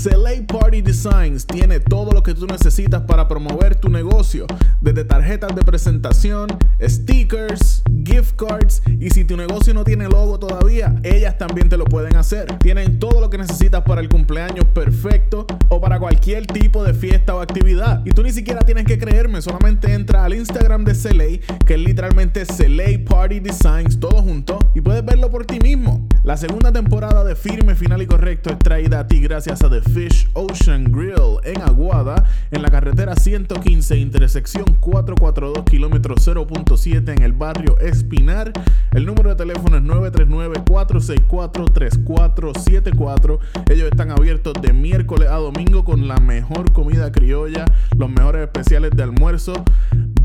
Select Party Designs tiene todo lo que tú necesitas para promover tu negocio, desde tarjetas de presentación, stickers, gift cards y si tu negocio no tiene logo todavía, ellas también te lo pueden hacer. Tienen todo lo que necesitas para el cumpleaños perfecto o para cualquier tipo de fiesta o actividad. Y tú ni siquiera tienes que creerme, solamente entra al Instagram de Select, que es literalmente Select Party Designs, todo junto, y puedes verlo por ti mismo. La segunda temporada de Firme, Final y Correcto es traída a ti gracias a The Fish Ocean Grill en Aguada, en la carretera 115, intersección 442, kilómetro 0.7 en el barrio Espinar. El número de teléfono es 939-464-3474. Ellos están abiertos de miércoles a domingo con la mejor comida criolla, los mejores especiales de almuerzo.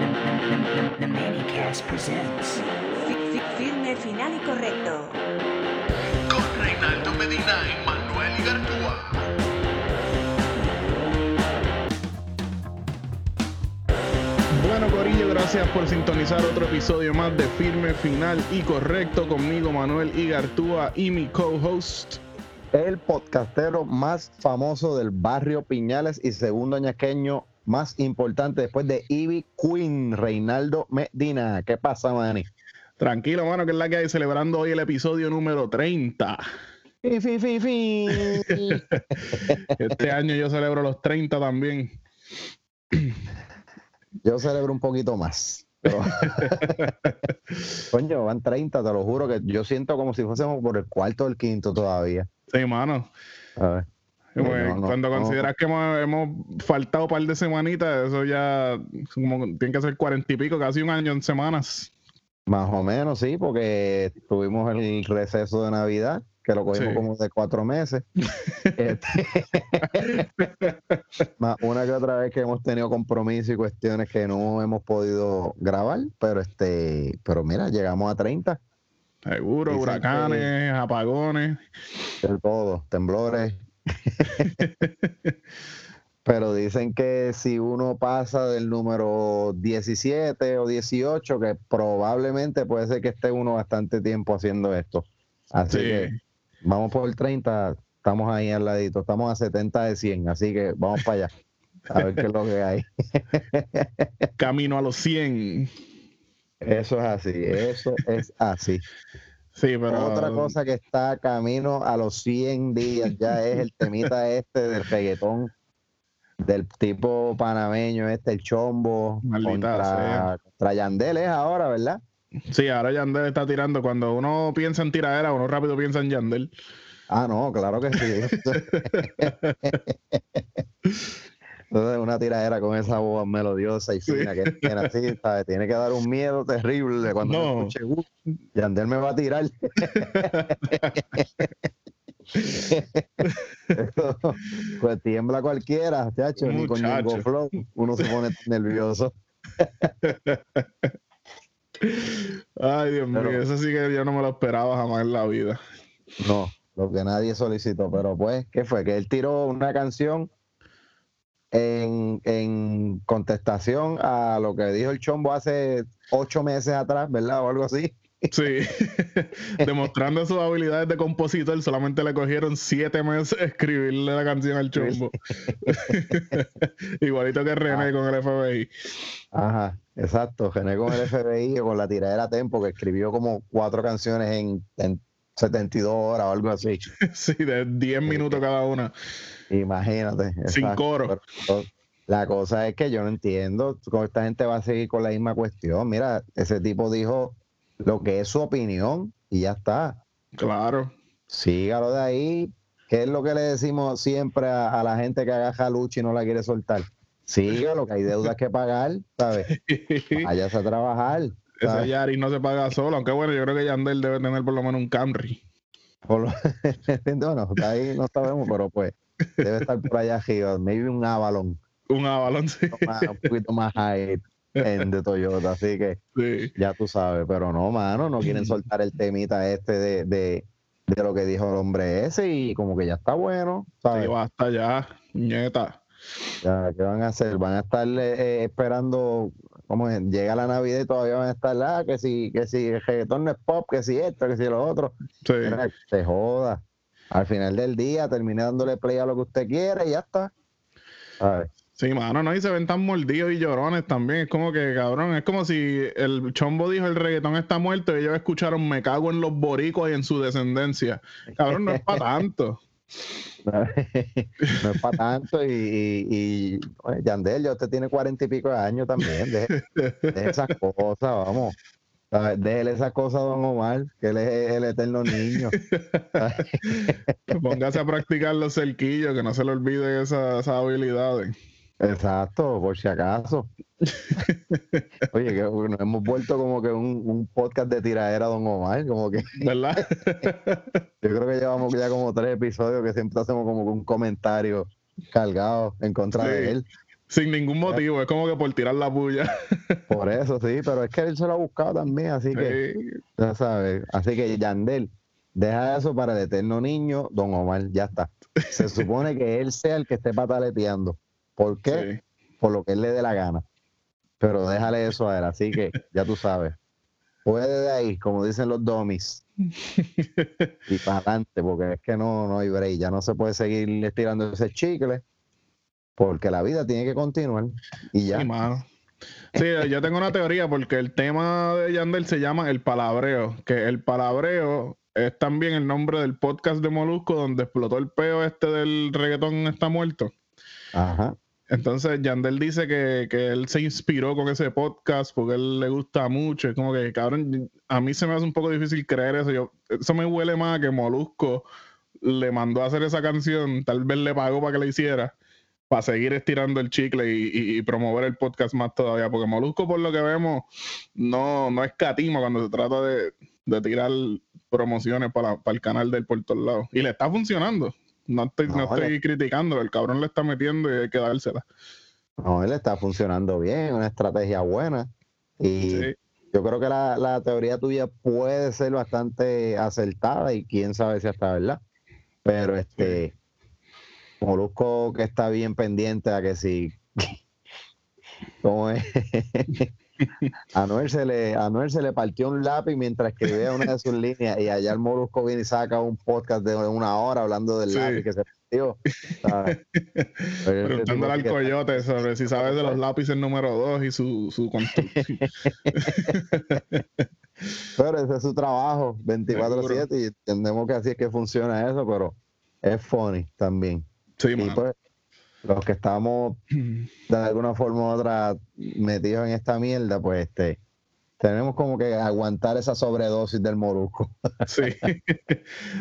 The Manicast presents Firme, final y correcto. Con Reinaldo Medina y Manuel Igartúa. Bueno, Corillo, gracias por sintonizar otro episodio más de Firme, Final y Correcto conmigo, Manuel Igartúa y mi co-host. El podcastero más famoso del barrio Piñales y segundo añaqueño más importante después de Ivy Queen, Reinaldo Medina. ¿Qué pasa, Manny? Tranquilo, mano, que es la que hay celebrando hoy el episodio número 30. Fi, fi, fi. Este año yo celebro los 30 también. Yo celebro un poquito más. pero- Coño, van 30, te lo juro que yo siento como si fuésemos por el cuarto o el quinto todavía. Sí, mano. A ver. Y pues, No, no, cuando consideras que hemos, hemos faltado un par de semanitas, eso ya como, tiene que ser cuarenta y pico, casi un año en semanas. Más o menos, sí, porque tuvimos el receso de Navidad, que lo cogimos Sí. como de cuatro meses. Este, Más una que otra vez que hemos tenido compromisos y cuestiones que no hemos podido grabar, pero este, pero mira, llegamos a 30, Seguro, Dicen huracanes, apagones. de todo, temblores. Pero dicen que si uno pasa del número 17 o 18, que probablemente puede ser que esté uno bastante tiempo haciendo esto. Así Sí. que vamos por el 30, estamos ahí al ladito, estamos a 70 de 100, así que vamos para allá. A ver qué es lo que hay. Camino a los 100. Eso es así, eso es así. Sí, pero. Otra cosa que está camino a los 100 días ya es el temita este del reggaetón, del tipo panameño este, el chombo, Maldita contra, contra Yandel es ahora, ¿verdad? Sí, ahora Yandel está tirando. Cuando uno piensa en tiradera, uno rápido piensa en Yandel. Ah, no, claro que sí. Entonces, una tiradera con esa voz melodiosa y Sí. fina que tiene así, ¿sabes? Tiene que dar un miedo terrible cuando No. me escuche, "Uh, Yandel me va a tirar. pues tiembla cualquiera, chacho, ni con. Ñengo Flow uno se pone nervioso. Ay, Dios mío, eso sí que yo no me lo esperaba jamás en la vida. No, lo que nadie solicitó, pero pues, ¿qué fue? Que él tiró una canción en, en contestación a lo que dijo el Chombo hace ocho meses atrás, ¿verdad? O algo así. Sí, demostrando sus habilidades de compositor, solamente le cogieron siete meses escribirle la canción al chombo. Igualito que René Ah. con el FBI. Ajá, exacto. Gené con el FBI o con la tiradera Tempo, que escribió como cuatro canciones en, en 72 horas o algo así. Sí, de 10 minutos cada una. Imagínate. Sin coro. Pero La cosa es que yo no entiendo cómo esta gente va a seguir con la misma cuestión. Mira, ese tipo dijo lo que es su opinión y ya está. Claro. Sígalo de ahí. ¿Qué es lo que le decimos siempre a, a la gente que agaja lucha y no la quiere soltar? Sígalo, que hay deudas que pagar, ¿sabes? Váyase a trabajar. ¿Sabes? Yaris no se paga solo, aunque bueno, yo creo que Yandel debe tener por lo menos un Camry. Por lo- está ahí no sabemos, pero pues debe estar por allá arriba. Maybe un Avalon, Un Avalon, sí. más- un poquito más high en de Toyota. Así que Sí. ya tú sabes, pero no, mano, no quieren soltar el temita este de, de, de lo que dijo el hombre ese y como que ya está bueno, ¿sabes? Sí, basta ya, nieta. Ya, ¿Qué van a hacer? Van a estar eh, esperando, ¿cómo es? Llega la Navidad y todavía van a estar, ah, que si, que si el reggaetón no es pop, que si esto, que si lo otro. Sí. Mira, se joda. Al final del día termine dándole play a lo que usted quiere y ya está. ¿Sabes? Sí, mano, no, y se ven tan mordidos y llorones también. Es como que, cabrón, es como si el chombo dijo el reggaetón está muerto y ellos escucharon me cago en los boricos y en su descendencia. Cabrón, no es para tanto. no es para tanto y, y, y, Yandel, ya usted tiene cuarenta y pico de años también, deje esas cosas, vamos. Déjele esas cosas a Don Omar, que él es el eterno niño. Póngase a practicar los cerquillos, que no se le olviden esas, esas habilidades. Exacto, por si acaso. Oye, que nos hemos vuelto como que un, un podcast de tiradera Don Omar, como que ¿Verdad? yo creo que llevamos ya como tres episodios que siempre hacemos como que un comentario cargado en contra Sí. de él. Sin ningún motivo, es como que por tirar la puya. Por eso, sí, pero es que él se lo ha buscado también, así que, Sí. ya sabes. Así que, Yandel, deja eso para el eterno niño, Don Omar, ya está. Se supone que él sea el que esté pataleteando. ¿Por qué? Sí. Por lo que él le dé la gana. Pero déjale eso a él, así que ya tú sabes. Puede de ahí, como dicen los domis, y para adelante, porque es que no, no hay break, ya no se puede seguir estirando ese chicle, porque la vida tiene que continuar y ya. Sí, mano. Sí, yo tengo una teoría porque el tema de Yandel se llama el palabreo, que el palabreo es también el nombre del podcast de Molusco donde explotó el peo este del reggaetón está muerto. Ajá. Entonces Yandel dice que, que él se inspiró con ese podcast porque él le gusta mucho. Es como que, cabrón, a mí se me hace un poco difícil creer eso. Eso me huele más que Molusco le mandó a hacer esa canción, tal vez le pagó para que la hiciera, para seguir estirando el chicle y, promover el podcast más todavía. Porque Molusco, por lo que vemos, no, no escatima cuando se trata de, de tirar promociones para, para el canal del por todos lados. Y le está funcionando. No estoy, no No, estoy criticando, el cabrón le está metiendo y hay que dársela. No, él está funcionando bien, una estrategia buena. Y Sí. yo creo que la, la teoría tuya puede ser bastante acertada y quién sabe si hasta verdad. Pero este Molusco que está bien pendiente a que si ¿cómo es? A Noel, se le, a Noel se le partió un lápiz mientras escribía una de sus líneas y allá el Molusco viene y saca un podcast de una hora hablando del Sí. lápiz que se partió. Preguntándole al que- coyote sobre si sabes de los lápices número 2 y su, su construcción. Pero ese es su trabajo, 24-7, y entendemos que así es que funciona eso, pero es funny también. Sí, Y mano. pues, los que estamos de alguna forma u otra metidos en esta mierda, pues este tenemos como que aguantar esa sobredosis del molusco. Sí.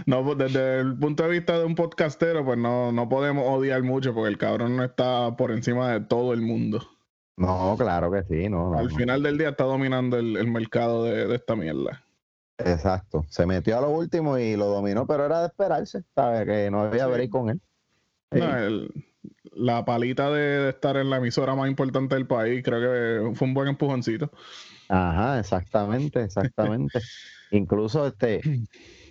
No, pues, desde el punto de vista de un podcastero, pues no, no podemos odiar mucho porque el cabrón no está por encima de todo el mundo. No, claro que sí, no. Al no. final del día está dominando el, el mercado de, de esta mierda. Exacto. Se metió a lo último y lo dominó, pero era de esperarse, ¿sabes? Que no había Sí. break con él. Sí. No, el- la palita de, estar en la emisora más importante del país, creo que fue un buen empujoncito. Ajá, exactamente, exactamente. Incluso este,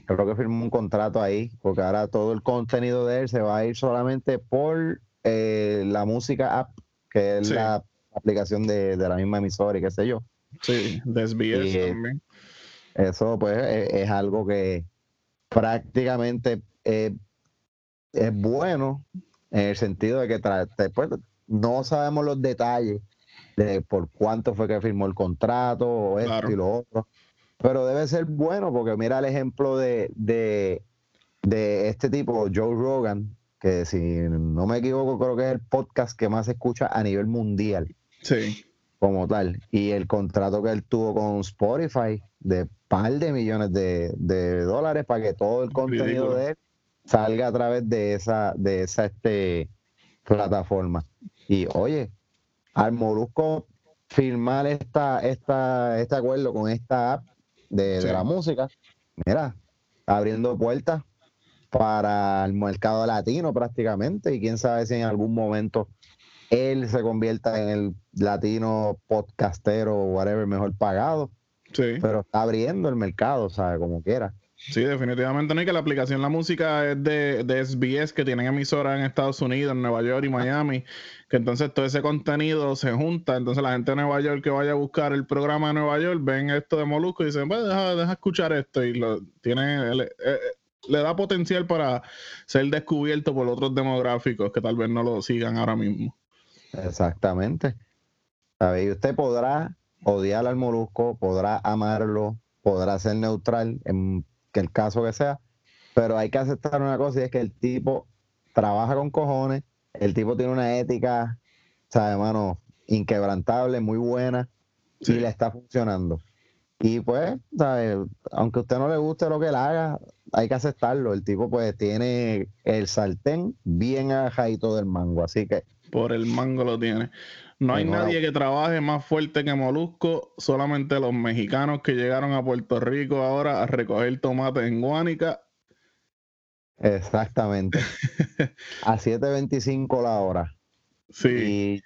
creo que firmó un contrato ahí, porque ahora todo el contenido de él se va a ir solamente por eh, la música app, que es Sí. la aplicación de, de la misma emisora y qué sé yo. Sí, de SBS Y, eh, también. Eso pues es, es algo que prácticamente eh, es bueno en el sentido de que después no sabemos los detalles de por cuánto fue que firmó el contrato o esto Claro. y lo otro, pero debe ser bueno porque mira el ejemplo de, de, de este tipo, Joe Rogan, que si no me equivoco creo que es el podcast que más se escucha a nivel mundial Sí. como tal. Y el contrato que él tuvo con Spotify de par de millones de, de dólares para que todo el contenido Ridículo. de él salga a través de esa, de esa este, plataforma. Y oye, al Molusco firmar esta, esta, este acuerdo con esta app de, la música, mira, abriendo puertas para el mercado latino prácticamente y quién sabe si en algún momento él se convierta en el latino podcastero o whatever mejor pagado, Sí. pero está abriendo el mercado, ¿sabe? Como quiera. Sí, definitivamente no. Y que la aplicación La Música es de, de SBS, que tienen emisoras en Estados Unidos, en Nueva York y Miami. Que entonces todo ese contenido se junta. Entonces la gente de Nueva York que vaya a buscar el programa de Nueva York, ven esto de Molusco y dicen, pues deja, deja escuchar esto. Y lo tiene, le, eh, le da potencial para ser descubierto por otros demográficos que tal vez no lo sigan ahora mismo. Exactamente. Y usted podrá odiar al molusco, podrá amarlo, podrá ser neutral en que el caso que sea, pero hay que aceptar una cosa y es que el tipo trabaja con cojones, el tipo tiene una ética, ¿sabe, hermano? Inquebrantable, muy buena Sí. y le está funcionando. Y pues, ¿sabe? aunque a usted no le guste lo que él haga, hay que aceptarlo. El tipo pues tiene el sartén bien ajadito del mango, así que Por el mango lo tiene. No hay nadie que trabaje más fuerte que Molusco, solamente los mexicanos que llegaron a Puerto Rico ahora a recoger tomates en Guánica. Exactamente. A 7.25 la hora. Sí, Y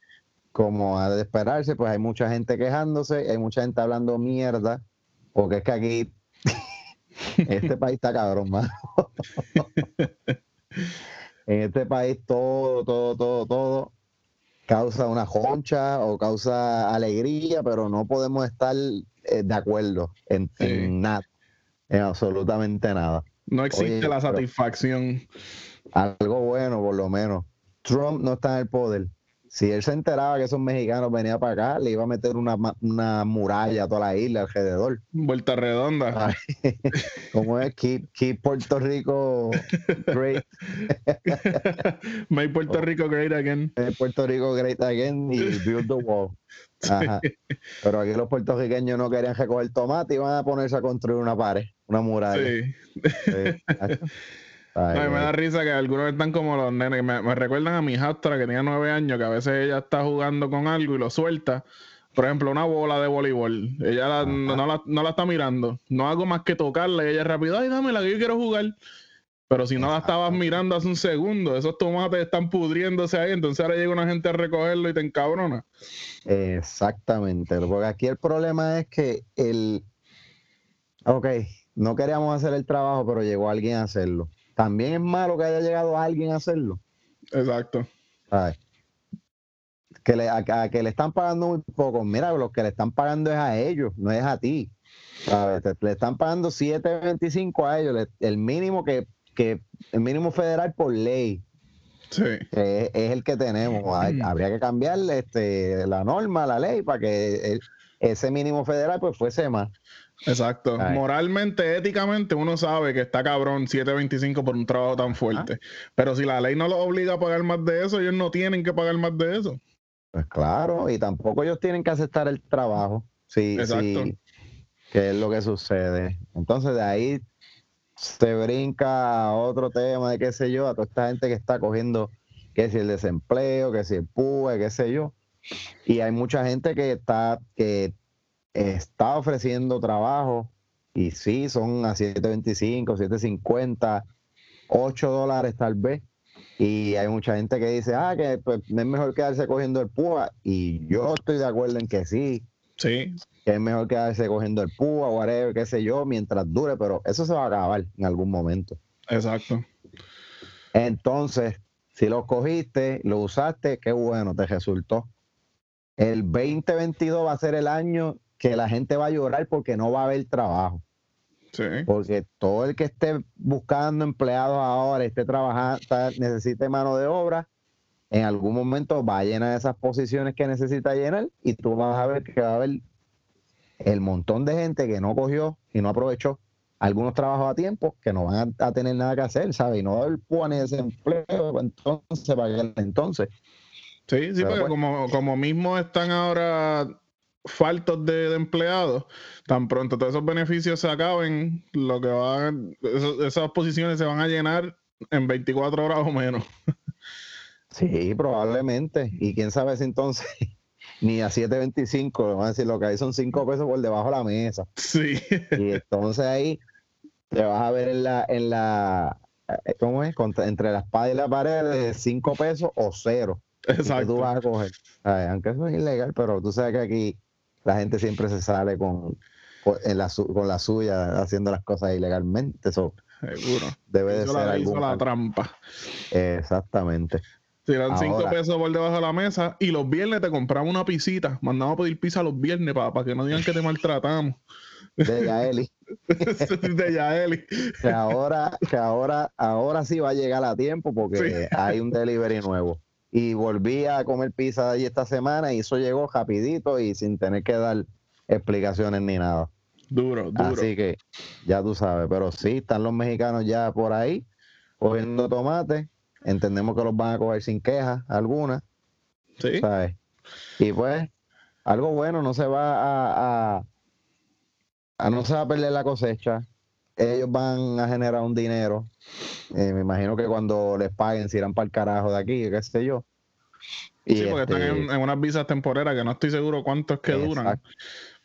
como ha de esperarse, pues hay mucha gente quejándose, hay mucha gente hablando mierda, porque es que aquí este país está cabrón, mano. en este país todo, todo, todo, todo causa una concha o causa alegría, pero no podemos estar eh, de acuerdo en, Sí. en nada, en absolutamente nada. no existe oye, la satisfacción. algo bueno por lo menos. Trump no está en el poder. Si él se enteraba que esos mexicanos venían para acá, le iba a meter una, una muralla a toda la isla alrededor. Vuelta redonda. Ay, ¿Cómo es? Keep, keep Puerto Rico great. Make Puerto Rico great again. eh, Puerto Rico great again y build the wall. Ajá. Pero aquí los puertorriqueños no querían recoger tomate y van a ponerse a construir una pared, una muralla. Sí. Sí, Ay, Ay, me da risa que algunos están como los nenes. Me, me recuerdan a mi hijastra que tenía nueve años, que a veces ella está jugando con algo y lo suelta. Por ejemplo, una bola de voleibol. Ella la- no, no la, no la está mirando. No hago más que tocarla y ella rápido, ay, dámela que yo quiero jugar. Pero si no la estabas mirando hace un segundo, esos tomates están pudriéndose ahí, entonces ahora llega una gente a recogerlo y te encabrona. Exactamente, porque aquí el problema es que el, ok, no queríamos hacer el trabajo, pero llegó alguien a hacerlo. También es malo que haya llegado alguien a hacerlo. Exacto. ¿sabes? Que le, a, a que le están pagando muy poco. Mira, los que le están pagando es a ellos, no es a ti. ¿sabes? Te- le están pagando 7.25 a ellos, le- el mínimo que, que el mínimo federal por ley. Sí. que es, es el que tenemos. Hay- habría que cambiarle este, la norma, la ley, para que el- ese mínimo federal pues fuese más. Exacto. Ay. Moralmente, éticamente, uno sabe que está cabrón 725 por un trabajo tan fuerte. Pero si la ley no los obliga a pagar más de eso, ellos no tienen que pagar más de eso. Pues claro, y tampoco ellos tienen que aceptar el trabajo. Sí, Exacto. sí, que es lo que sucede. Entonces de ahí se brinca a otro tema de qué sé yo, a toda esta gente que está cogiendo, que si el desempleo, que si el PUE, qué sé yo. Y hay mucha gente que está, que está ofreciendo trabajo y sí, son a 7.25, 7.50, 8 dólares tal vez. Y hay mucha gente que dice, ah, que pues, es mejor quedarse cogiendo el púa. Y yo estoy de acuerdo en que sí, Sí. que es mejor quedarse cogiendo el púa, whatever, qué sé yo, mientras dure, pero eso se va a acabar en algún momento. Exacto. Entonces, si lo cogiste, lo usaste, qué bueno, te resultó. El 2022 va a ser el año que la gente va a llorar porque no va a haber trabajo. Sí. Porque todo el que esté buscando empleados ahora, esté trabajando, necesite mano de obra, en algún momento va a llenar esas posiciones que necesita llenar y tú vas a ver que va a haber el montón de gente que no cogió y no aprovechó algunos trabajos a tiempo que no van a, a tener nada que hacer, ¿sabes? Y no va a haber ni desempleo, entonces, para entonces. Sí, sí, Pero porque pues- como, como mismo están ahora faltos de, de empleados, tan pronto todos esos beneficios se acaben, lo que van, eso- esas posiciones se van a llenar en 24 horas o menos. Sí, probablemente. Y quién sabe si entonces ni a 7.25, le van a decir lo que hay son 5 pesos por debajo de la mesa. Sí, Y entonces ahí te vas a ver en la, en la, eh, ¿cómo es? Contra- entre la espada y la pared de 5 pesos o cero. Y que tú exacto. vas a coger. Ay, aunque eso es ilegal, pero tú sabes que aquí la gente siempre se sale con, con, en la, su- con la suya haciendo las cosas ilegalmente. Eso Seguro. debe de Hizo ser la, hizo la trampa. Exactamente. Tiran 5 Ahora. pesos por debajo de la mesa y los viernes te compramos una pisita. Mandamos a pedir pizza los viernes para que no digan que te maltratamos. De Yaeli. de Yaeli. que ahora, que ahora, ahora sí va a llegar a tiempo porque hay un delivery nuevo. Y volví a comer pizza de allí esta semana y eso llegó rapidito y sin tener que dar explicaciones ni nada. Duro, duro. Así que ya tú sabes, pero sí, están los mexicanos ya por ahí cogiendo tomate. Entendemos que los van a coger sin quejas algunas, Sí. ¿sabes? Y pues, algo bueno, no se va a, a, a no se va a perder la cosecha. Ellos van a generar un dinero. Eh, me imagino que cuando les paguen se irán para el carajo de aquí, qué sé yo. Y Sí, porque están este, en, en unas visas temporeras que no estoy seguro cuánto es que duran.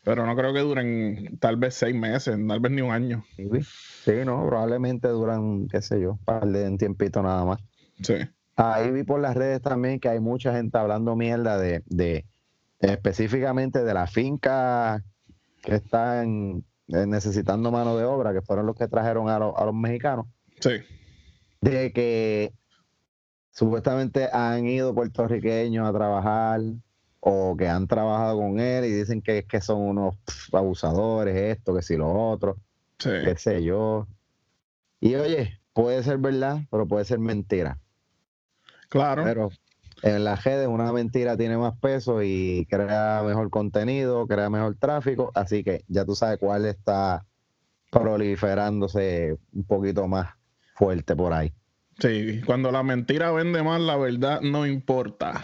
Pero no creo que duren tal vez seis meses, tal vez ni un año. Sí, sí, no, probablemente duran, qué sé yo, un par de un tiempito nada más. Sí. Ahí vi por las redes también que hay mucha gente hablando mierda de, de específicamente de la finca que están eh, necesitando mano de obra, que fueron los que trajeron a, los- a los mexicanos, Sí. de que supuestamente han ido puertorriqueños a trabajar o que han trabajado con él y dicen que, que son unos abusadores, esto, que si lo otro, Sí. qué sé yo. Y oye, puede ser verdad, pero puede ser mentira. Claro. Pero en las redes una mentira tiene más peso y crea mejor contenido, crea mejor tráfico, así que ya tú sabes cuál está proliferándose un poquito más fuerte por ahí. Sí. Cuando la mentira vende más, la verdad no importa.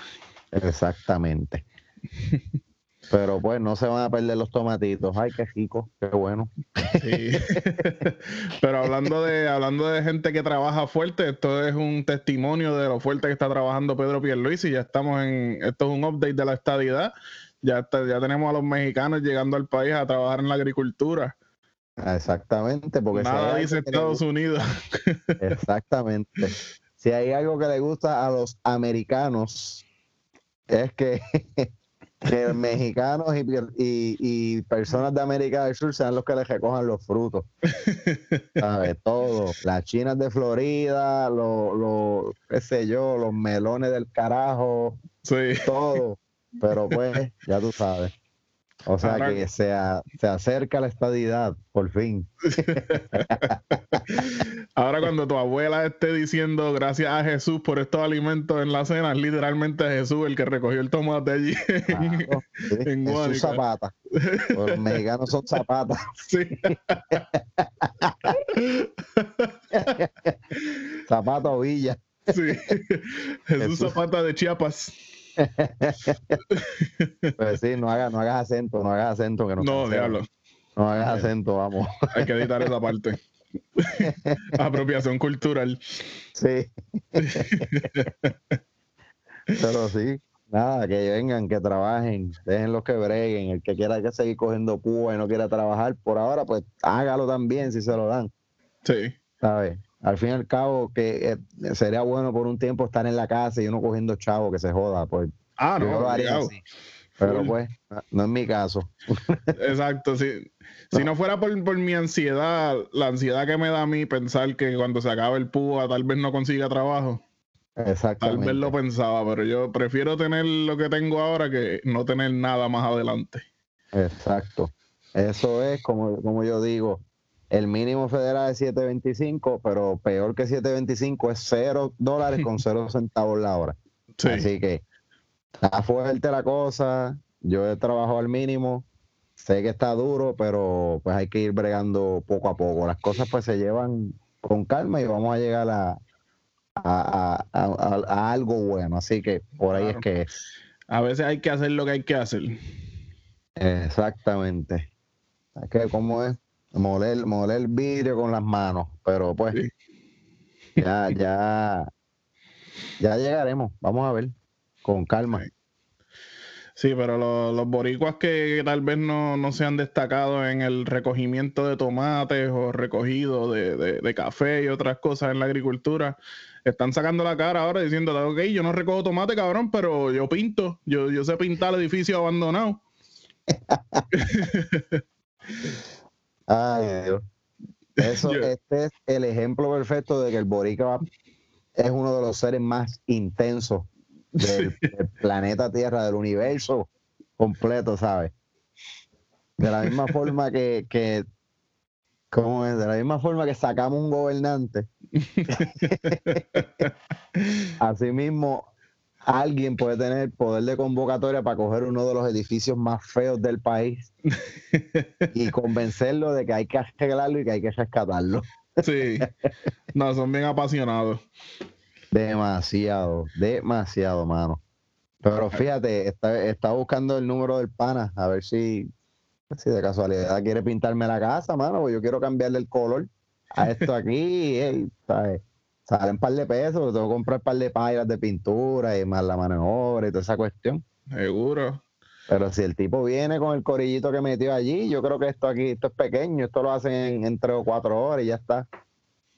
Exactamente. Pero pues no se van a perder los tomatitos. Ay, qué rico, qué bueno. Sí. Pero hablando de, hablando de gente que trabaja fuerte, esto es un testimonio de lo fuerte que está trabajando Pedro Pierluisi. Ya estamos en, esto es un update de la estadidad. Ya, está- ya tenemos a los mexicanos llegando al país a trabajar en la agricultura. Exactamente, porque Nada dice Estados Unidos. Exactamente. Si hay algo que le gusta a los americanos, es que, que mexicanos y, y- y personas de América del Sur sean los que les recojan los frutos. ¿Sabes? Todo. Las chinas de Florida, los, los, qué sé yo, los melones del carajo, Sí. todo. Pero pues, ya tú sabes. O sea que se, a- se acerca la estadidad, por fin. Ahora cuando tu abuela esté diciendo gracias a Jesús por estos alimentos en la cena, es literalmente Jesús el que recogió el tomate allí. Claro, sí, En zapata. Los mexicanos son zapatas. Sí. Zapata o villa. Sí. Jesús Jesús. Zapata de Chiapas. Pues sí, no hagas, no hagas acento, no hagas acento. Que No, diablo. No hagas acento, vamos. Hay que editar esa parte. Apropiación cultural. Sí. Pero sí, nada, que vengan, que trabajen, dejen los que breguen. El que quiera que seguir cogiendo púa y no quiera trabajar por ahora, pues hágalo también si se lo dan. Sí. ¿Sabes? Al fin y al cabo, que eh, sería bueno por un tiempo estar en la casa y uno cogiendo chavo que se joda. Pues Ah, yo no, lo haría obligado. así. Pero pues, no es mi caso. Exacto, sí. Si no fuera por, por mi ansiedad, la ansiedad que me da a mí pensar que cuando se acabe el púa tal vez no consiga trabajo, tal Exactamente. vez lo pensaba, pero yo prefiero tener lo que tengo ahora que no tener nada más adelante. Exacto. Eso es, como, como yo digo, el mínimo federal es 7.25, pero peor que 7.25 es 0 dólares con 0 centavos la hora. Sí, Así que está fuerte la cosa. Yo he trabajado al mínimo. sé que está duro, pero pues hay que ir bregando poco a poco. Las cosas pues se llevan con calma y vamos a llegar a, a, a- algo bueno. Así que por ahí Claro. es que es. A veces hay que hacer lo que hay que hacer. Exactamente. Es que como es moler, moler vidrio con las manos, pero pues Sí. ya, ya, ya llegaremos. Vamos a ver, con calma. Sí, pero lo- los boricuas que, que tal vez no, no se han destacado en el recogimiento de tomates o recogido de, de- de café y otras cosas en la agricultura, están sacando la cara ahora diciendo, ok, yo no recojo tomate, cabrón, pero yo pinto, yo, yo sé pintar edificios abandonados. Ay, Dios. Eso, este es el ejemplo perfecto de que el boricua es uno de los seres más intensos del, del planeta Tierra, del universo completo, ¿sabes? De la misma forma que, que ¿cómo es? De la misma forma que sacamos un gobernante, asimismo alguien puede tener poder de convocatoria para coger uno de los edificios más feos del país y convencerlo de que hay que arreglarlo y que hay que rescatarlo. Sí, no, son bien apasionados. Demasiado, demasiado, mano. Pero fíjate, está, está buscando el número del pana, a ver si, si de casualidad quiere pintarme la casa, mano, porque yo quiero cambiarle el color a esto aquí. ¿sabes? Salen un par de pesos, tengo que comprar un par de payas de pintura y más la mano de obra y toda esa cuestión. Seguro. Pero si el tipo viene con el corillito que metió allí, yo creo que esto aquí, esto es pequeño, esto lo hacen en, en tres o cuatro horas y ya está.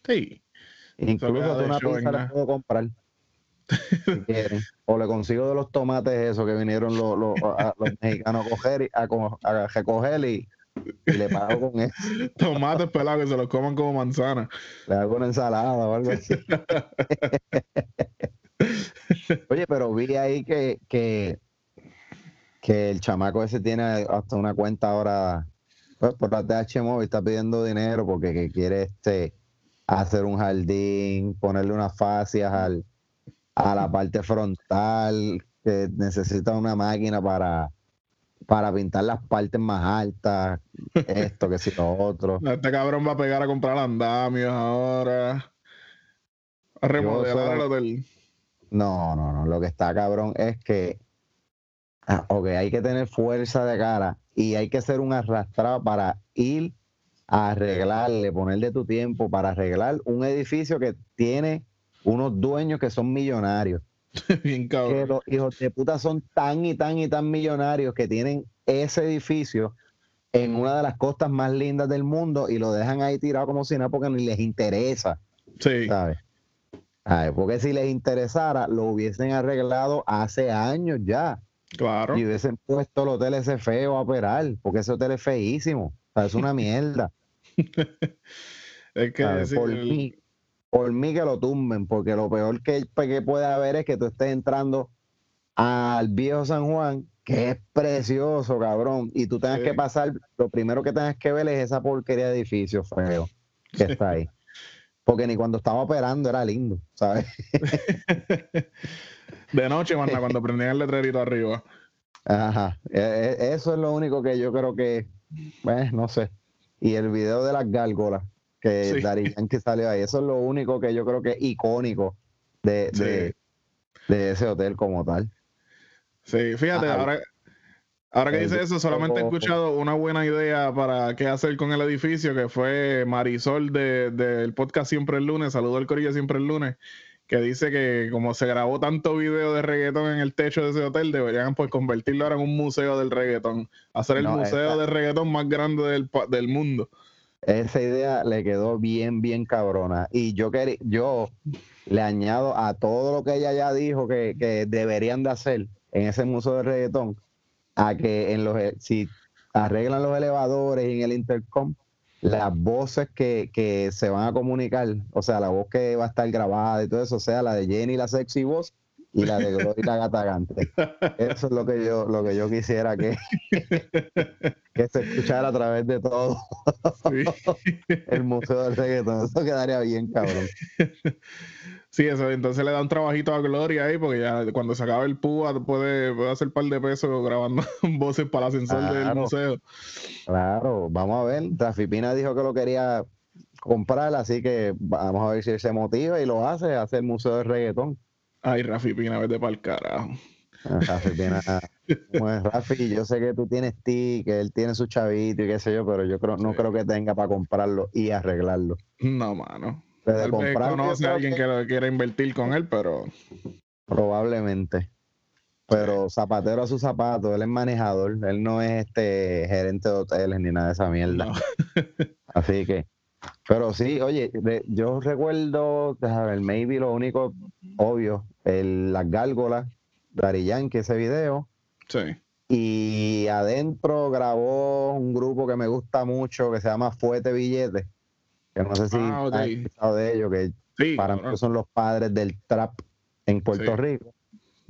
Sí. Incluso una pizza la puedo comprar. si quieren. O le consigo de los tomates esos que vinieron los, los, a- los mexicanos a coger y a, a recoger y, y le pago con eso. Tomates pelados que se los coman como manzana. Le hago una ensalada o algo así. Oye, pero vi ahí que, que, que el chamaco ese tiene hasta una cuenta ahora pues, por la TH Móvil, está pidiendo dinero porque que quiere este hacer un jardín, ponerle unas fascias al, a la parte frontal, que necesita una máquina para, para pintar las partes más altas, esto, que si lo otro. Este cabrón va a pegar a comprar andamios ahora. A remodelar el hotel. No, no, no. Lo que está cabrón es que, ah, ok, hay que tener fuerza de cara y hay que ser un arrastrado para ir a arreglarle, ponerle tu tiempo para arreglar un edificio que tiene unos dueños que son millonarios. Bien Que cabrón. los hijos de puta son tan y tan y tan millonarios que tienen ese edificio en una de las costas más lindas del mundo y lo dejan ahí tirado como si nada porque ni les interesa. Sí. ¿sabes? Ay, porque si les interesara, lo hubiesen arreglado hace años ya. Claro. Y hubiesen puesto el hotel ese feo a operar, porque ese hotel es feísimo. O sea, es una mierda. Es que sí, por, el- mí, por mí que lo tumben, porque lo peor que, que puede haber es que tú estés entrando al viejo San Juan, que es precioso, cabrón, y tú tengas Sí. que pasar, lo primero que tengas que ver es esa porquería de edificio feo que está ahí. Porque ni cuando estaba operando era lindo, ¿sabes? de noche, manda, cuando prendían el letrerito arriba. Ajá, e- e- eso es lo único que yo creo que, pues, no sé. Y el video de las gárgolas que Sí. Daddy Yankee salió ahí, eso es lo único que yo creo que es icónico de, Sí. de, de ese hotel como tal. Sí, fíjate, Ah, ahora, ahora que dice eso, solamente he escuchado una buena idea para qué hacer con el edificio, que fue Marisol de- del podcast Siempre el Lunes, saludo al Corillo Siempre el Lunes, que dice que como se grabó tanto video de reggaetón en el techo de ese hotel, deberían pues convertirlo ahora en un museo del reggaetón, hacer el No, museo esa- de reggaetón más grande del, del mundo. Esa idea le quedó bien, bien cabrona. Y yo quería, yo le añado a todo lo que ella ya dijo que, que deberían de hacer en ese museo de reggaetón, a que en los e- si arreglan los elevadores y en el intercom, las voces que, que se van a comunicar, o sea, la voz que va a estar grabada y todo eso, sea la de Jenny, la sexy voz, y la de Glory, la gatagante. Eso es lo que yo, lo que yo quisiera que, que se escuchara a través de todo Sí. el museo del reggaetón. Eso quedaría bien, cabrón. Sí, eso, entonces le da un trabajito a Gloria ahí, porque ya cuando se acabe el púa puede, puede hacer un par de pesos grabando voces para el ascensor del museo. Claro, vamos a ver. Rafi Pina dijo que lo quería comprar, así que vamos a ver si él se motiva y lo hace, hace el museo de reggaetón. Ay, Rafi Pina, vete para el carajo. Rafi Pina, es Rafi, yo sé que tú tienes ti, que él tiene su chavito y qué sé yo, pero yo creo, no Sí. creo que tenga para comprarlo y arreglarlo. No, mano. Tal vez conoce a alguien que- que lo quiera invertir con él, pero Probablemente. Pero zapatero a su zapato, él es manejador, él no es este gerente de hoteles ni nada de esa mierda. no. Así que, pero sí, oye, de- yo recuerdo, ver, maybe lo único obvio, el, las gárgolas, Dari Yankee, ese video. Sí. Y adentro grabó un grupo que me gusta mucho que se llama Fuete Billete. Que no sé si Ah, ok. has escuchado de ellos, que Sí, para mí son los padres del trap en Puerto Sí. Rico.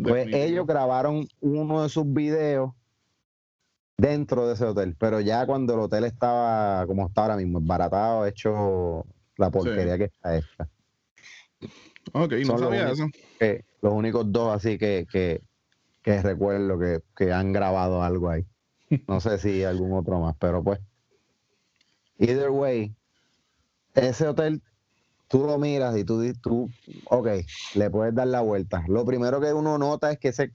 Pues ellos grabaron uno de sus videos dentro de ese hotel, pero ya cuando el hotel estaba como está ahora mismo, baratado, hecho la porquería que está esta. Ok, no son sabía eso. Que los únicos dos así que, que, que recuerdo que, que han grabado algo ahí. No sé si algún otro más, pero pues. Either way, ese hotel, tú lo miras y tú, di- tú, ok, le puedes dar la vuelta. Lo primero que uno nota es que ese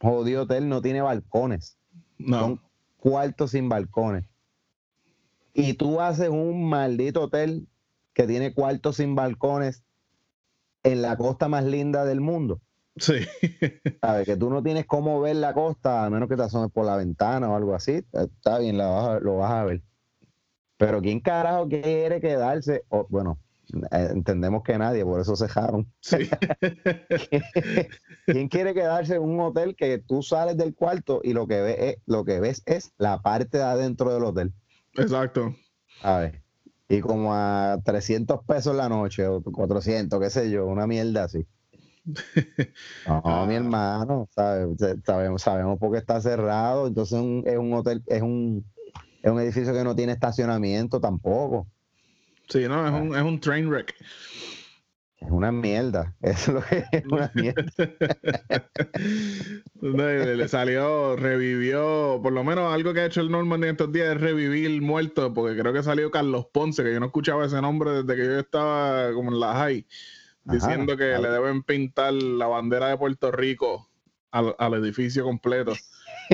jodido hotel no tiene balcones. No. Son cuartos sin balcones. Y tú haces un maldito hotel que tiene cuartos sin balcones en la costa más linda del mundo. Sí. ¿Sabes? Que tú no tienes cómo ver la costa, a menos que te asomes por la ventana o algo así. Está bien, la vas a- lo vas a ver. Pero ¿quién carajo quiere quedarse? O, bueno, entendemos que nadie, por eso cejaron. sí. ¿Quién quiere quedarse en un hotel que tú sales del cuarto y lo que ves es, lo que ves es la parte de adentro del hotel? Exacto. A ver. Y como a 300 pesos la noche o 400, qué sé yo, una mierda así. No, Ah. mi hermano, ¿sabes? Sabemos, sabemos porque está cerrado, entonces un- es un hotel, es un, es un edificio que no tiene estacionamiento tampoco. Sí, no, Ah. es un, es un train wreck. Es una mierda, eso es lo que es una mierda. le, le salió, revivió, por lo menos algo que ha hecho el Norman en estos días es revivir muertos, porque creo que salió Carlos Ponce, que yo no escuchaba ese nombre desde que yo estaba como en la high, Ajá, diciendo que claro. le deben pintar la bandera de Puerto Rico al, al edificio completo,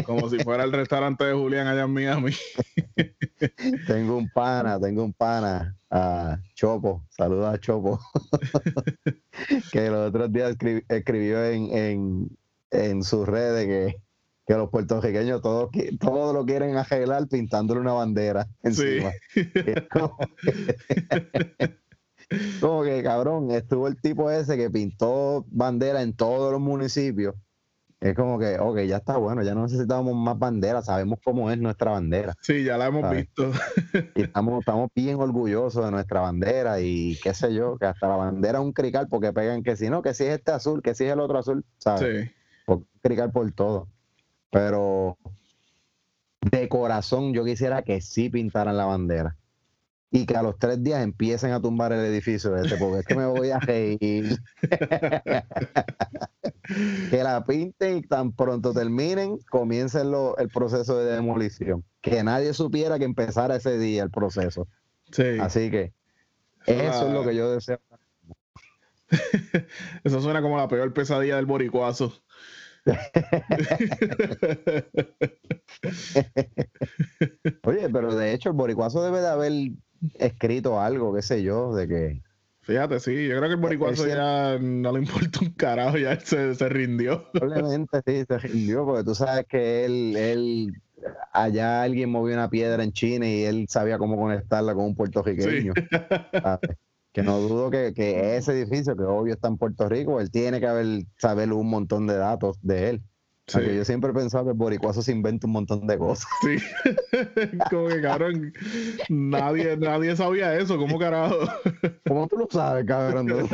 como si fuera el restaurante de Julián allá en Miami. Tengo un pana, tengo un pana, a Chopo, saluda a Chopo, que los otros días escri- escribió en, en, en sus redes que, que los puertorriqueños todos, todos lo quieren arreglar pintándole una bandera encima. Como que cabrón, estuvo el tipo ese que pintó bandera en todos los municipios. Es como que, ok, ya está bueno, ya no necesitamos más banderas, sabemos cómo es nuestra bandera. Sí, ya la hemos visto. Y estamos, estamos bien orgullosos de nuestra bandera y qué sé yo, que hasta la bandera es un crical porque pegan que si no, que si es este azul, que si es el otro azul, ¿sabes? Sí. Por crical por todo. Pero de corazón yo quisiera que sí pintaran la bandera. Y que a los tres días empiecen a tumbar el edificio este, porque es que me voy a reír. que la pinten y tan pronto terminen, comiencen lo- el proceso de demolición. Que nadie supiera que empezara ese día el proceso. Sí. Así que eso es lo que yo deseo. Eso suena como la peor pesadilla del boricuazo. Oye, pero de hecho el boricuazo debe de haber escrito algo, qué sé yo, de que Fíjate, sí, yo creo que el boricuazo Él ya no le importa un carajo, ya él se, se rindió. probablemente sí se rindió, porque tú sabes que él, él, allá alguien movió una piedra en China y él sabía cómo conectarla con un puertorriqueño. Que no dudo que, que ese edificio, que obvio está en Puerto Rico, él tiene que haber saber un montón de datos de él. Sí, Aunque yo siempre he pensado que el boricuazo se inventa un montón de cosas. sí. como que cabrón, nadie, nadie sabía eso, ¿cómo carajo? ¿Cómo tú lo sabes, cabrón?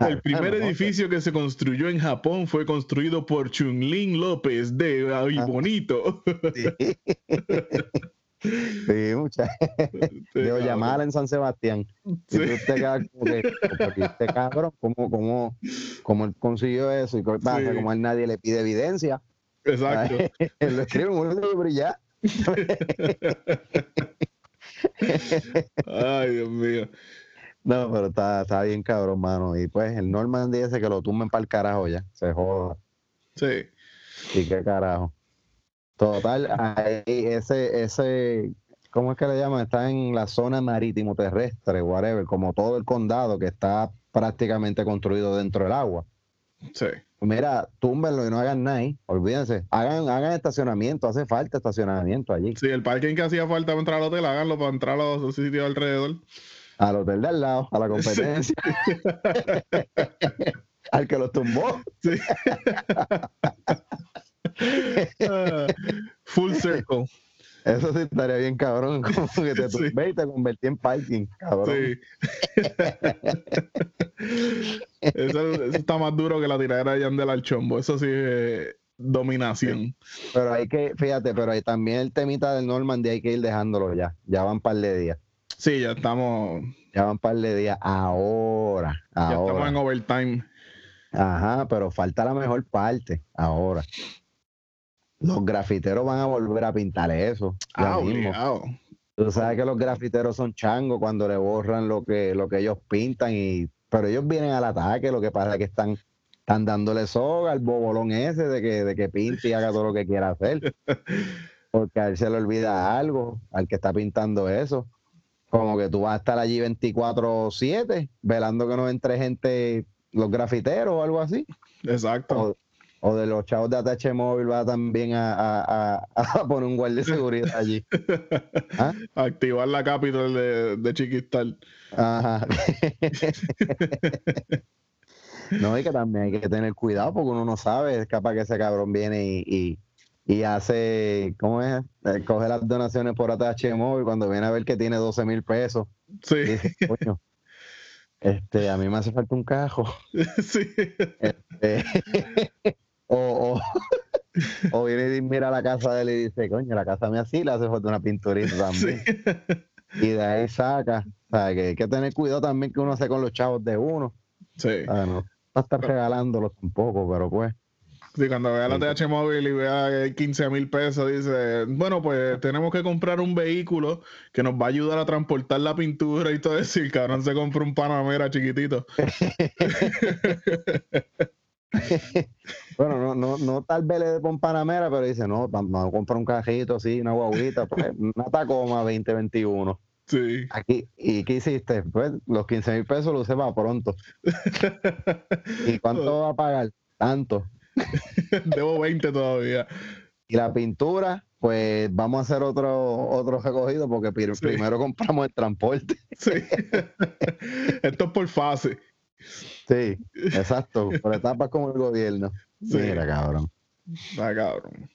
El primer edificio que se construyó en Japón fue construido por Chunlin López de Ay Ah. Bonito. Sí. Sí, mucha Sí, Digo, cabrón. llamar en San Sebastián. Y tú te quedas como que, porque este cabrón, ¿cómo, cómo, cómo él consiguió eso? ¿Y qué pasa? Sí. Como a él nadie le pide evidencia. Exacto. Él lo escribe en un libro y ya. Ay, Dios mío. No, pero está, está bien cabrón, mano. Y pues el Normandy ese que lo tumben para el carajo ya. Se joda. Sí. Y qué carajo. Total, ahí ese, ese, ¿cómo es que le llaman? Está en la zona marítimo terrestre, whatever, como todo el condado que está prácticamente construido dentro del agua. Sí. Mira, túmbenlo y no hagan nada ahí. Olvídense. Hagan, hagan estacionamiento. Hace falta estacionamiento allí. Sí, el parking que hacía falta para entrar al hotel, háganlo para entrar a los sitios alrededor. Al hotel de al lado, a la competencia. al que los tumbó. Sí. Full circle. Eso sí estaría bien cabrón. Como que te Sí. tumbé y te convertí en parking, cabrón. Sí. eso, eso está más duro que la tiradera de Yandel al chombo. Eso sí es dominación. Pero hay que, fíjate, pero hay también el temita del Normandy hay que ir dejándolo ya. Ya van par de días. Sí, ya estamos, Ya van par de días. Ahora. ya estamos Ahora. en overtime. Ajá, pero falta la mejor parte. Ahora. Los grafiteros van a volver a pintar eso. Ah, obligado. Tú sabes que los grafiteros son changos cuando le borran lo que, lo que ellos pintan, y, pero ellos vienen al ataque, lo que pasa es que están, están dándole soga al bobolón ese de que, de que pinte y haga todo lo que quiera hacer. Porque a él se le olvida algo, al que está pintando eso. Como que tú vas a estar allí 24-7, velando que no entre gente, los grafiteros o algo así. Exacto. O, o de los chavos de ATH Móvil va también a, a- a- a poner un guardia de seguridad allí. ¿Ah? Activar la capital de, de Chiquistal. Ajá. No, y que también hay que tener cuidado porque uno no sabe, es capaz que ese cabrón viene y, y, y hace, ¿cómo es? Eh, Coge las donaciones por ATH móvil cuando viene a ver que tiene 12 mil pesos. Sí, Dice, coño, este, a mí me hace falta un cajo. sí. Eh, o, o, o viene y mira la casa de él y dice, coño, la casa mía sí le hace falta una pinturita también. sí. Y de ahí saca. O sea, que hay que tener cuidado también que uno hace con los chavos de uno. Sí. No va a estar regalándolos tampoco, pero pues. Sí, cuando vea la TH móvil y vea que hay 15 mil pesos, dice, bueno, pues tenemos que comprar un vehículo que nos va a ayudar a transportar la pintura y todo eso. Y el cabrón se compra un Panamera chiquitito. Bueno, no, no, no tal vez le dé con Panamera, pero dice, no, vamos a comprar un cajito así, una guaguita, pues, una Tacoma 2021. Sí. Aquí, ¿Y qué hiciste? Pues los 15 mil pesos lo usé para pronto. ¿Y cuánto va a pagar? Tanto. Debo 20 todavía. Y la pintura, pues vamos a hacer otro, otro recogido porque Sí. primero compramos el transporte. Sí. Esto es por fase. Sí, exacto. Por etapas como el gobierno. Sí. Mira, cabrón. Ah, cabrón.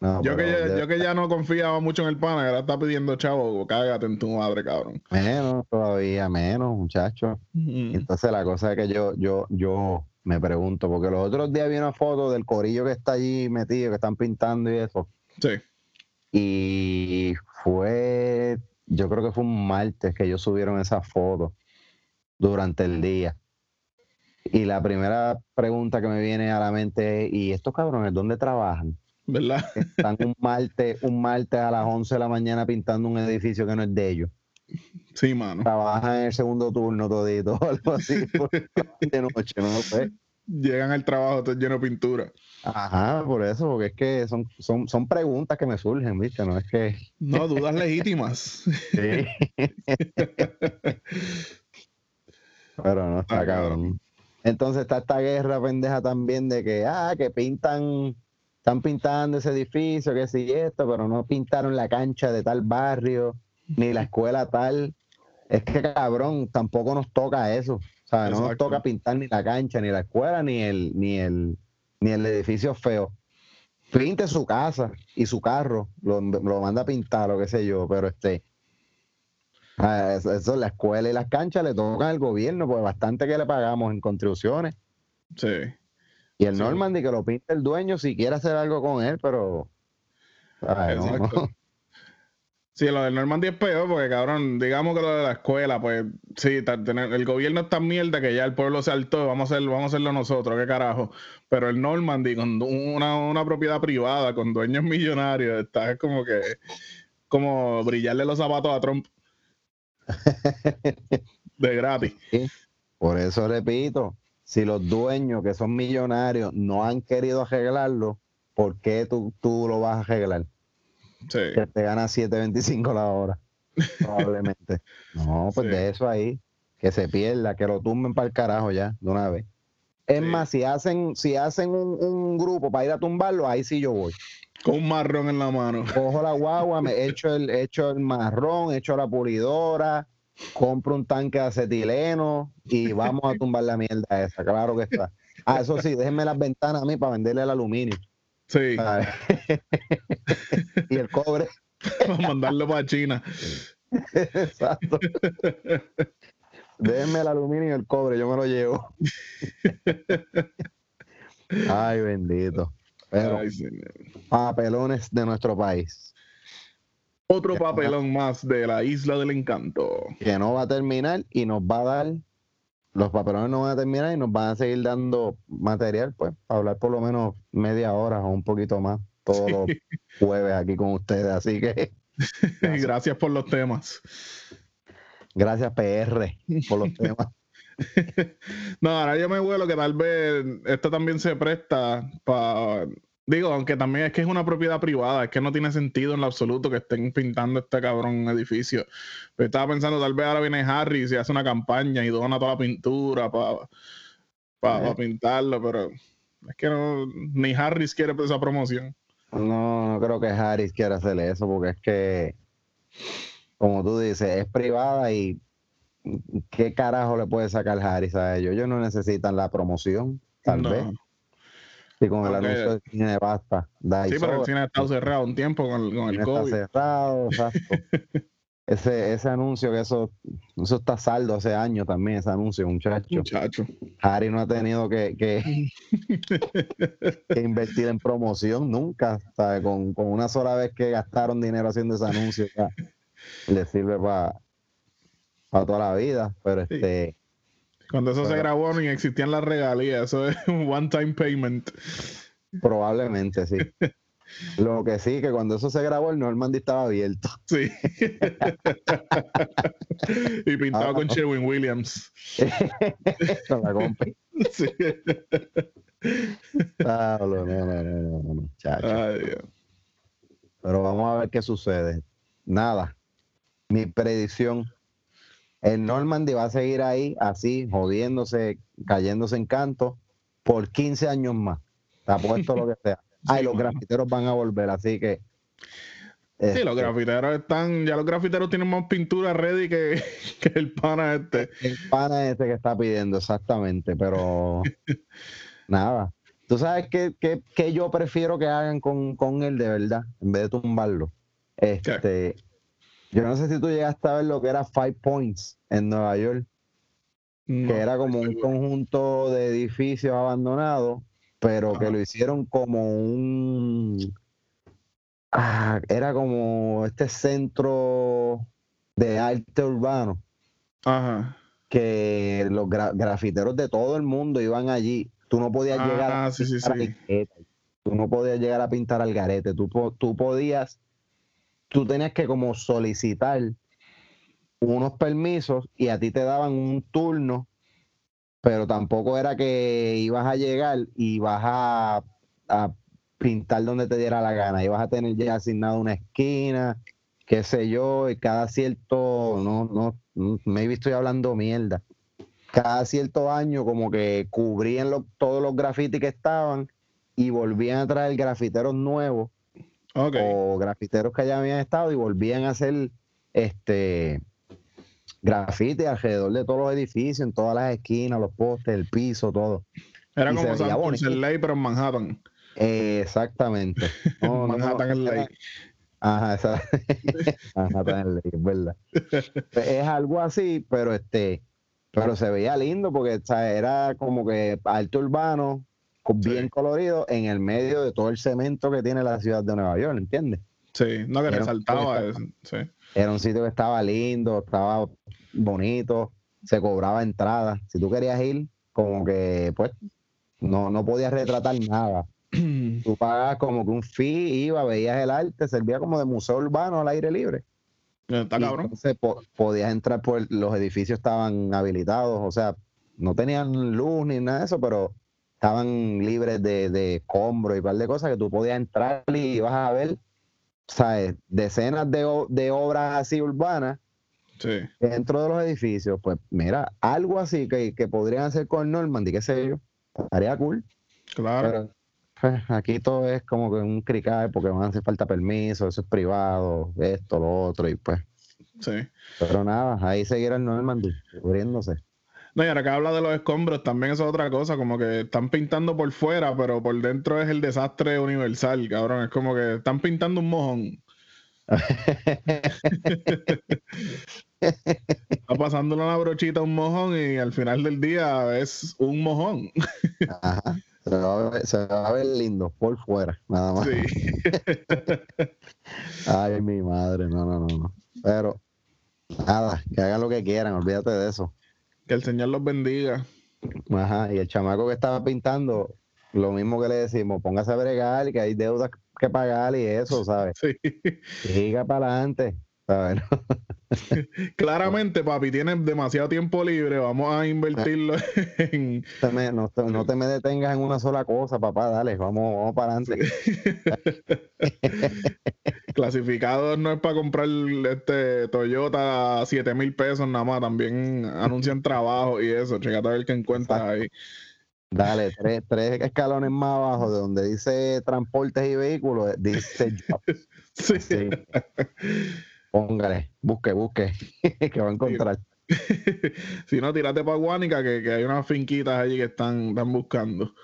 No, Yo que, ya, yo que ya no confiaba mucho en el pana, ahora está pidiendo chavo, cágate en tu madre, cabrón. Menos, todavía menos, muchachos. Mm. Entonces la cosa es que yo, yo, yo me pregunto, porque los otros días vi una foto del corillo que está allí metido, que están pintando y eso. Sí. Y fue, yo creo que fue un martes que ellos subieron esa foto durante el día. Y la primera pregunta que me viene a la mente es, ¿y estos cabrones dónde trabajan? ¿Verdad? Están un martes, un martes a las 11 de la mañana pintando un edificio que no es de ellos. Sí, mano. Trabajan en el segundo turno todito, algo así, de noche, no lo sé. Llegan al trabajo todo lleno de pintura. Ajá, por eso, porque es que son, son, son preguntas que me surgen, ¿viste? No es que... No, dudas legítimas. Sí. Pero no está Ah, cabrón. Entonces está esta guerra pendeja también de que, ah, que pintan, están pintando ese edificio, que sí esto, pero no pintaron la cancha de tal barrio, ni la escuela tal. Es que cabrón, tampoco nos toca eso. O sea, no nos toca pintar ni la cancha, ni la escuela, ni el, ni el, ni el edificio feo. Pinte su casa y su carro, lo, lo manda a pintar, o qué sé yo, pero este, eso, eso, la escuela y las canchas le tocan al gobierno, pues bastante que le pagamos en contribuciones. Sí. Y el Sí. Normandy que lo pinta el dueño si quiere hacer algo con él, pero. ay, no, Exacto. no. Sí, lo del Normandy es peor porque, cabrón, digamos que lo de la escuela, pues sí, el gobierno es tan mierda que ya el pueblo se hartó, vamos a, hacer, vamos a hacerlo nosotros, qué carajo. Pero el Normandy con una, una propiedad privada, con dueños millonarios, está como que, como brillarle los zapatos a Trump. De gratis. Por eso repito, si los dueños que son millonarios no han querido arreglarlo, ¿por qué tú, tú lo vas a arreglar? Sí. Que te gana 7.25 la hora, probablemente. No, pues Sí. de eso ahí, que se pierda, que lo tumben para el carajo ya, de una vez. Es Sí. más, si hacen, si hacen un, un grupo para ir a tumbarlo, ahí sí yo voy. Con un marrón en la mano. Cojo la guagua, me echo el, echo el marrón, echo la pulidora, compro un tanque de acetileno y vamos a tumbar la mierda esa, claro que está. Ah, eso sí, déjenme las ventanas a mí para venderle el aluminio. Sí, ¿sabes? y el cobre. para mandarlo para China. Exacto. Déjenme el aluminio y el cobre, yo me lo llevo. Ay, bendito. Pero Ay, papelones de nuestro país. Otro papelón más de la Isla del Encanto. Que no va a terminar y nos va a dar. Los papelones no van a terminar y nos van a seguir dando material, pues, para hablar por lo menos media hora o un poquito más todos los jueves aquí con ustedes. Así que gracias por los temas. gracias, PR, por los temas. No, ahora yo me vuelo que tal vez esto también se presta para. Digo, aunque también es que es una propiedad privada, es que no tiene sentido en lo absoluto que estén pintando este cabrón edificio. Pero estaba pensando, tal vez ahora viene Harry y hace una campaña y dona toda la pintura para Eh. pintarlo, pero es que no, ni Harris quiere esa promoción. No, no creo que Harris quiera hacer eso, porque es que, como tú dices, es privada y ¿qué carajo le puede sacar Harris a ellos? Ellos no necesitan la promoción, tal No. vez. Y con el anuncio de cine basta. Da Sí, pero el cine ha estado cerrado un tiempo con, con el Cine está COVID. cerrado, exacto. ese, ese anuncio que eso, eso está saldo hace años también, ese anuncio, muchacho. Muchacho. Harry no ha tenido que, que, que invertir en promoción nunca, ¿sabe? Con, con una sola vez que gastaron dinero haciendo ese anuncio, le sirve para toda la vida, pero Sí. este, Cuando eso se grabó ni existían las regalías, eso es un one-time payment. probablemente sí. Lo que sí, que cuando eso se grabó, el Normandy estaba abierto. Sí. y pintado Ah, con no. Sherwin Williams. Con la compi. Sí. Pablo, no, no, no, no, no, muchacho. Ay, Dios. Pero vamos a ver qué sucede. Nada. Mi predicción. El Normandy va a seguir ahí, así, jodiéndose, cayéndose en canto, por 15 años más. Te apuesto lo que sea. Ay, Sí, los mano. grafiteros van a volver, así que. Sí, los este, grafiteros están, ya los grafiteros tienen más pintura ready que, que el pana este. El pana ese que está pidiendo, exactamente, pero nada. ¿Tú sabes qué, qué- qué yo prefiero que hagan con, con él de verdad, en vez de tumbarlo? Este, yo no sé si tú llegaste a ver lo que era Five Points en Nueva York, No, que era como un conjunto de edificios abandonados, pero que lo hicieron como un... ah, era como este centro de arte urbano Ajá. que los gra- grafiteros de todo el mundo iban allí. Tú no podías llegar a Ah, sí, sí, pintar al garete. Tú no podías llegar a pintar al garete. Tú, po- tú podías, tú tenías que como solicitar unos permisos y a ti te daban un turno, pero tampoco era que ibas a llegar y vas a, a pintar donde te diera la gana. Ibas a tener ya asignado una esquina, qué sé yo, y cada cierto, no, no, maybe estoy hablando mierda. Cada cierto año como que cubrían lo- todos los grafitis que estaban y volvían a traer grafiteros nuevos O grafiteros que ya habían estado y volvían a hacer este grafiti alrededor de todos los edificios, en todas las esquinas, los postes, el piso, todo. Era y como bonito. Ley, pero en Manhattan. Eh, exactamente. No, no, no, Manhattan en era- Ley. Ajá, esa- Manhattan en Ley, es verdad. es algo así, pero este, pero se veía lindo porque o sea, era como que alto urbano, Sí. bien colorido, en el medio de todo el cemento que tiene la ciudad de Nueva York, ¿entiendes? Sí, no que resaltaba eso. Sí. Era un sitio que estaba lindo, estaba bonito, se cobraba entrada. Si tú querías ir, como que, pues, no, no podías retratar nada. Tú pagabas como que un fee, iba, veías el arte, servía como de museo urbano al aire libre. Está cabrón. Entonces po- podías entrar por los edificios estaban habilitados, o sea, no tenían luz ni nada de eso, pero estaban libres de, de escombros y un par de cosas que tú podías entrar y ibas a ver, ¿sabes? Decenas de, de obras así urbanas Sí. dentro de los edificios. Pues mira, algo así que, que podrían hacer con Normandy, qué sé yo, estaría cool. Claro. Pero pues, aquí todo es como que un crical porque van a hacer falta permiso, eso es privado, esto, lo otro, y pues. Sí. Pero nada, ahí seguirá el Normandy, cubriéndose. No, y ahora que habla de los escombros, también eso es otra cosa, como que están pintando por fuera, pero por dentro es el desastre universal, cabrón. Es como que están pintando un mojón. Está pasándole una brochita a un mojón y al final del día es un mojón. Ajá. Se va, a ver, se va a ver lindo por fuera, nada más. Sí. Ay, mi madre, no, no, no, no. Pero nada, que hagan lo que quieran, olvídate de eso. Que el Señor los bendiga. Ajá, y el chamaco que estaba pintando, lo mismo que le decimos, póngase a bregar, que hay deudas que pagar y eso, ¿sabes? Sí. Siga para adelante, ¿sabes? Claramente, papi, tienes demasiado tiempo libre. Vamos a invertirlo en. No te me- no, te, no te me detengas en una sola cosa, papá, dale, vamos, vamos para adelante. Clasificados no es para comprar este Toyota a 7 mil pesos nada más. También anuncian trabajo y eso. Checate a ver qué encuentras Exacto. ahí. Dale, tres, tres escalones más abajo de donde dice transportes y vehículos, dice. Sí. Póngale, busque, busque, que va a encontrar. si no, tírate para Guánica, que, que hay unas finquitas allí que están, están buscando.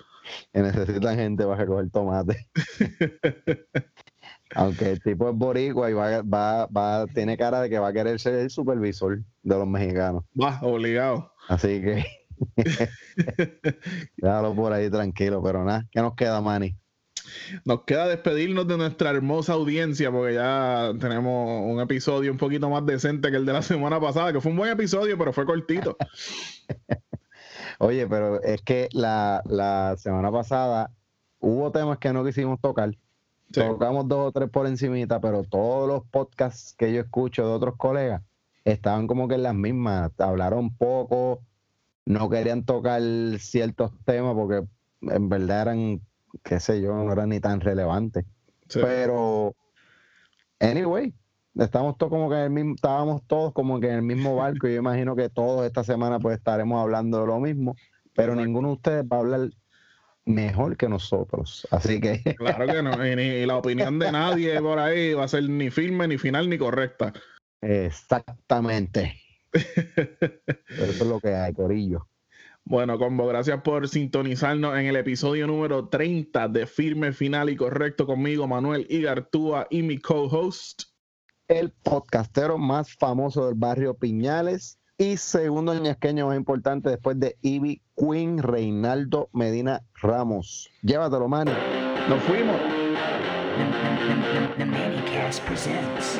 Que necesitan gente para recoger tomate. Aunque el tipo es boricua y va, va, va, tiene cara de que va a querer ser el supervisor de los mexicanos. Va, obligado. Así que déjalo por ahí tranquilo, pero nada, ¿qué nos queda, Manny? Nos queda despedirnos de nuestra hermosa audiencia porque ya tenemos un episodio un poquito más decente que el de la semana pasada, que fue un buen episodio, pero fue cortito. Oye, pero es que la, la semana pasada hubo temas que no quisimos tocar. Sí. Tocamos dos o tres por encimita, pero todos los podcasts que yo escucho de otros colegas estaban como que en las mismas. Hablaron poco, no querían tocar ciertos temas porque en verdad eran, qué sé yo, no eran ni tan relevantes. Sí. Pero, anyway, estamos todos como que en el mismo, estábamos todos como que en el mismo barco. y Yo imagino que todos esta semana pues estaremos hablando de lo mismo, pero ninguno de ustedes va a hablar mejor que nosotros. Así que Claro que no. Y, ni- la opinión de nadie por ahí va a ser ni firme, ni final, ni correcta. exactamente. Pero eso es lo que hay, Corillo. Bueno, Combo, gracias por sintonizarnos en el episodio número 30 de Firme, Final y Correcto conmigo, Manuel Igartúa y mi co-host. El podcastero más famoso del barrio Piñales y segundo ñasqueño más importante después de Ivy Queen, Reinaldo Medina Ramos. Llévatelo, Manny. Nos fuimos. The Manicast presents.